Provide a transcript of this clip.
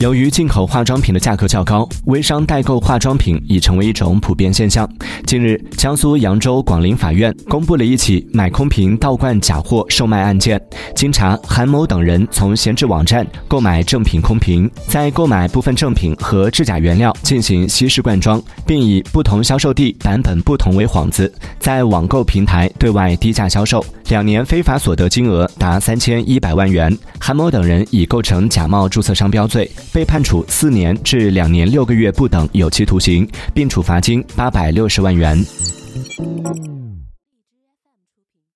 由于进口化妆品的价格较高，微商代购化妆品已成为一种普遍现象。近日，江苏扬州广陵法院公布了一起买空瓶倒灌假货售卖案件。经查，韩某等人从闲置网站购买正品空瓶，在购买部分正品和制假原料进行稀释灌装，并以不同销售地、版本不同为幌子，在网购平台对外低价销售。两年非法所得金额达三千一百万元。韩某等人已构成假冒注册商标罪。被判处四年至两年六个月不等有期徒刑，并处罚金八百六十万元。